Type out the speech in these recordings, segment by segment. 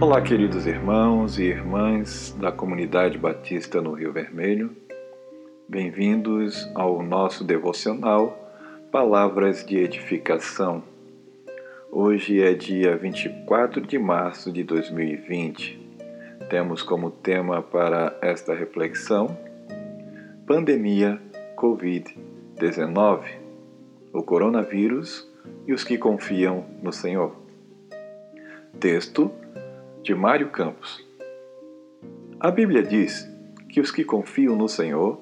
Olá, queridos irmãos e irmãs da comunidade batista no Rio Vermelho. Bem-vindos ao nosso devocional Palavras de Edificação. Hoje é dia 24 de março de 2020. Temos como tema para esta reflexão Pandemia Covid-19, o coronavírus e os que confiam no Senhor. Texto de Mário Campos. A Bíblia diz que os que confiam no Senhor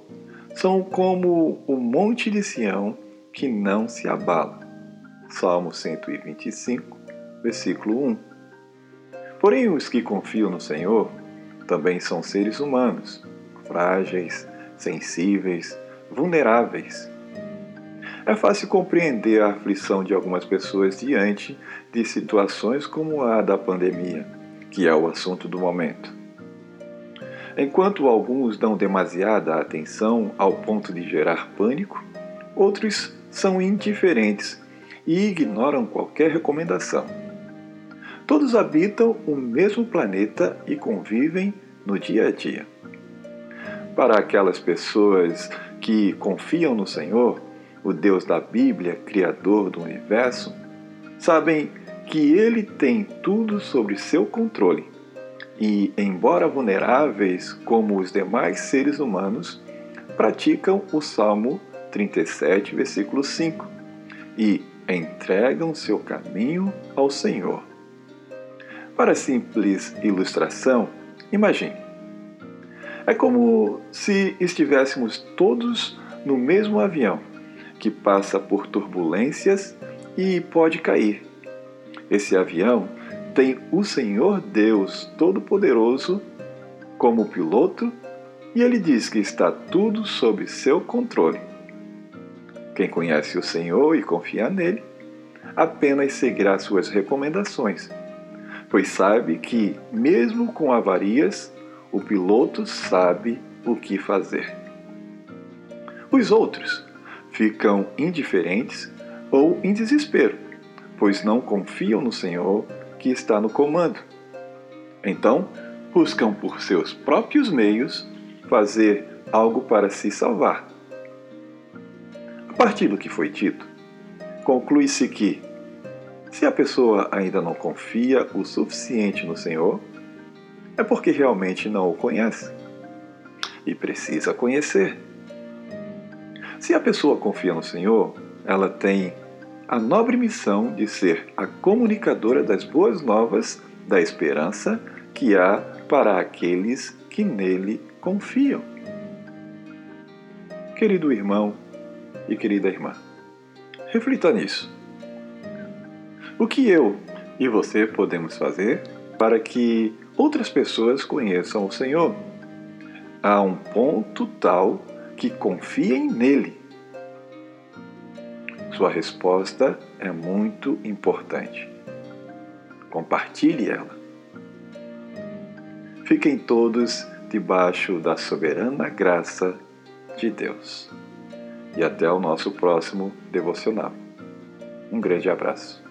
são como o monte de Sião que não se abala. Salmo 125, versículo 1. Porém, os que confiam no Senhor também são seres humanos, frágeis, sensíveis, vulneráveis. É fácil compreender a aflição de algumas pessoas diante de situações como a da pandemia, que é o assunto do momento. Enquanto alguns dão demasiada atenção ao ponto de gerar pânico, outros são indiferentes e ignoram qualquer recomendação. Todos habitam o mesmo planeta e convivem no dia a dia. Para aquelas pessoas que confiam no Senhor, o Deus da Bíblia, Criador do universo, sabem que Ele tem tudo sob seu controle e, embora vulneráveis como os demais seres humanos, praticam o Salmo 37, versículo 5 e entregam seu caminho ao Senhor. Para simples ilustração, imagine. É como se estivéssemos todos no mesmo avião que passa por turbulências e pode cair. Esse avião tem o Senhor Deus Todo-Poderoso como piloto e ele diz que está tudo sob seu controle. Quem conhece o Senhor e confia nele, apenas seguirá suas recomendações, pois sabe que, mesmo com avarias, o piloto sabe o que fazer. Os outros ficam indiferentes ou em desespero, pois não confiam no Senhor que está no comando. Então, buscam por seus próprios meios fazer algo para se salvar. A partir do que foi dito, conclui-se que, se a pessoa ainda não confia o suficiente no Senhor, é porque realmente não o conhece e precisa conhecer. Se a pessoa confia no Senhor, ela tem a nobre missão de ser a comunicadora das boas novas da esperança que há para aqueles que nele confiam. Querido irmão e querida irmã, reflita nisso. O que eu e você podemos fazer para que outras pessoas conheçam o Senhor. A um ponto tal que confiem nele. Sua resposta é muito importante. Compartilhe ela. Fiquem todos debaixo da soberana graça de Deus. E até o nosso próximo devocional. Um grande abraço.